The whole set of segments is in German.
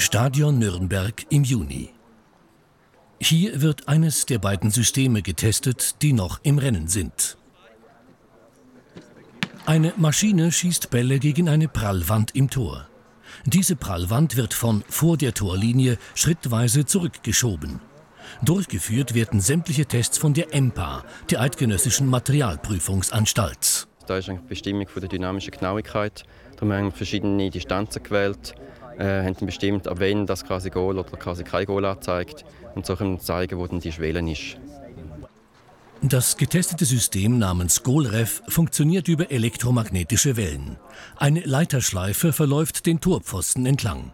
Stadion Nürnberg im Juni. Hier wird eines der beiden Systeme getestet, die noch im Rennen sind. Eine Maschine schießt Bälle gegen eine Prallwand im Tor. Diese Prallwand wird von vor der Torlinie schrittweise zurückgeschoben. Durchgeführt werden sämtliche Tests von der EMPA, der Eidgenössischen Materialprüfungsanstalt. Da ist eine Bestimmung von der dynamischen Genauigkeit. Darum haben verschiedene Distanzen gewählt, äh, haben bestimmt, ab wann das quasi Goal oder quasi kein Goal anzeigt und so können zeigen, wo denn die Schwelle ist. Das getestete System namens GOLREF funktioniert über elektromagnetische Wellen. Eine Leiterschleife verläuft den Torpfosten entlang.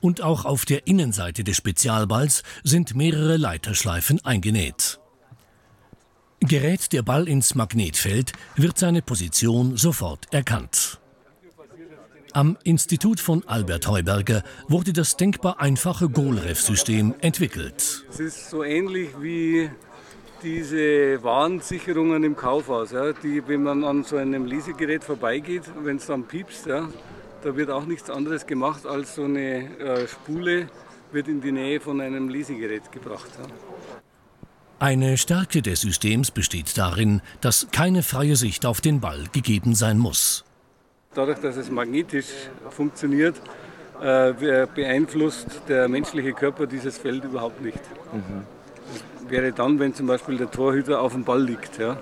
Und auch auf der Innenseite des Spezialballs sind mehrere Leiterschleifen eingenäht. Gerät der Ball ins Magnetfeld, wird seine Position sofort erkannt. Am Institut von Albert Heuberger wurde das denkbar einfache GOLREF-System entwickelt. Es ist so ähnlich wie diese Warnsicherungen im Kaufhaus, ja, die, wenn man an so einem Lesegerät vorbeigeht, wenn es dann piepst, ja, da wird auch nichts anderes gemacht, als so eine äh, Spule wird in die Nähe von einem Lesegerät gebracht. Ja. Eine Stärke des Systems besteht darin, dass keine freie Sicht auf den Ball gegeben sein muss. Dadurch, dass es magnetisch funktioniert, äh, beeinflusst der menschliche Körper dieses Feld überhaupt nicht. Mhm wäre dann, wenn zum Beispiel der Torhüter auf dem Ball liegt ja?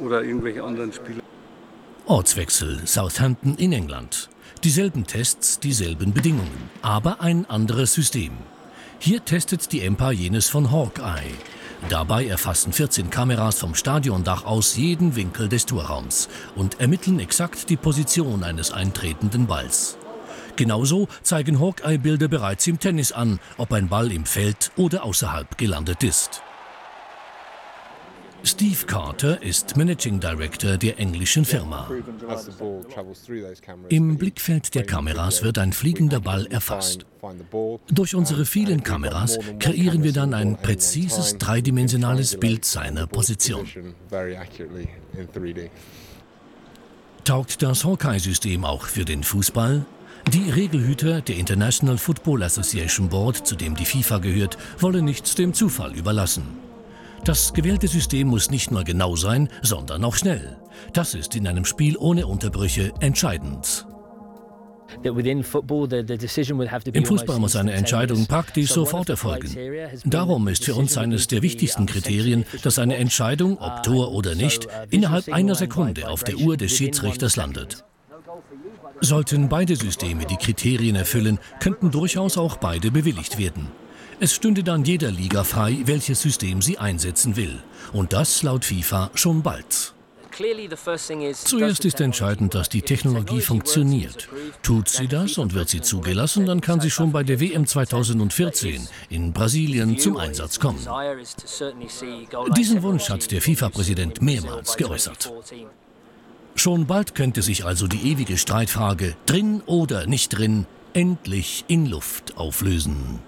oder irgendwelche anderen Spieler. Ortswechsel Southampton in England. Dieselben Tests, dieselben Bedingungen, aber ein anderes System. Hier testet die EMPA jenes von Hawkeye. Dabei erfassen 14 Kameras vom Stadiondach aus jeden Winkel des Torraums und ermitteln exakt die Position eines eintretenden Balls. Genauso zeigen Hawkeye-Bilder bereits im Tennis an, ob ein Ball im Feld oder außerhalb gelandet ist. Steve Carter ist Managing Director der englischen Firma. Im Blickfeld der Kameras wird ein fliegender Ball erfasst. Durch unsere vielen Kameras kreieren wir dann ein präzises dreidimensionales Bild seiner Position. Taugt das Hawkeye-System auch für den Fußball? Die Regelhüter der International Football Association Board, zu dem die FIFA gehört, wollen nichts dem Zufall überlassen. Das gewählte System muss nicht nur genau sein, sondern auch schnell. Das ist in einem Spiel ohne Unterbrüche entscheidend. Im Fußball muss eine Entscheidung praktisch sofort erfolgen. Darum ist für uns eines der wichtigsten Kriterien, dass eine Entscheidung, ob Tor oder nicht, innerhalb einer Sekunde auf der Uhr des Schiedsrichters landet. Sollten beide Systeme die Kriterien erfüllen, könnten durchaus auch beide bewilligt werden. Es stünde dann jeder Liga frei, welches System sie einsetzen will. Und das laut FIFA schon bald. Zuerst ist entscheidend, dass die Technologie funktioniert. Tut sie das und wird sie zugelassen, dann kann sie schon bei der WM 2014 in Brasilien zum Einsatz kommen. Diesen Wunsch hat der FIFA-Präsident mehrmals geäußert. Schon bald könnte sich also die ewige Streitfrage drin oder nicht drin endlich in Luft auflösen.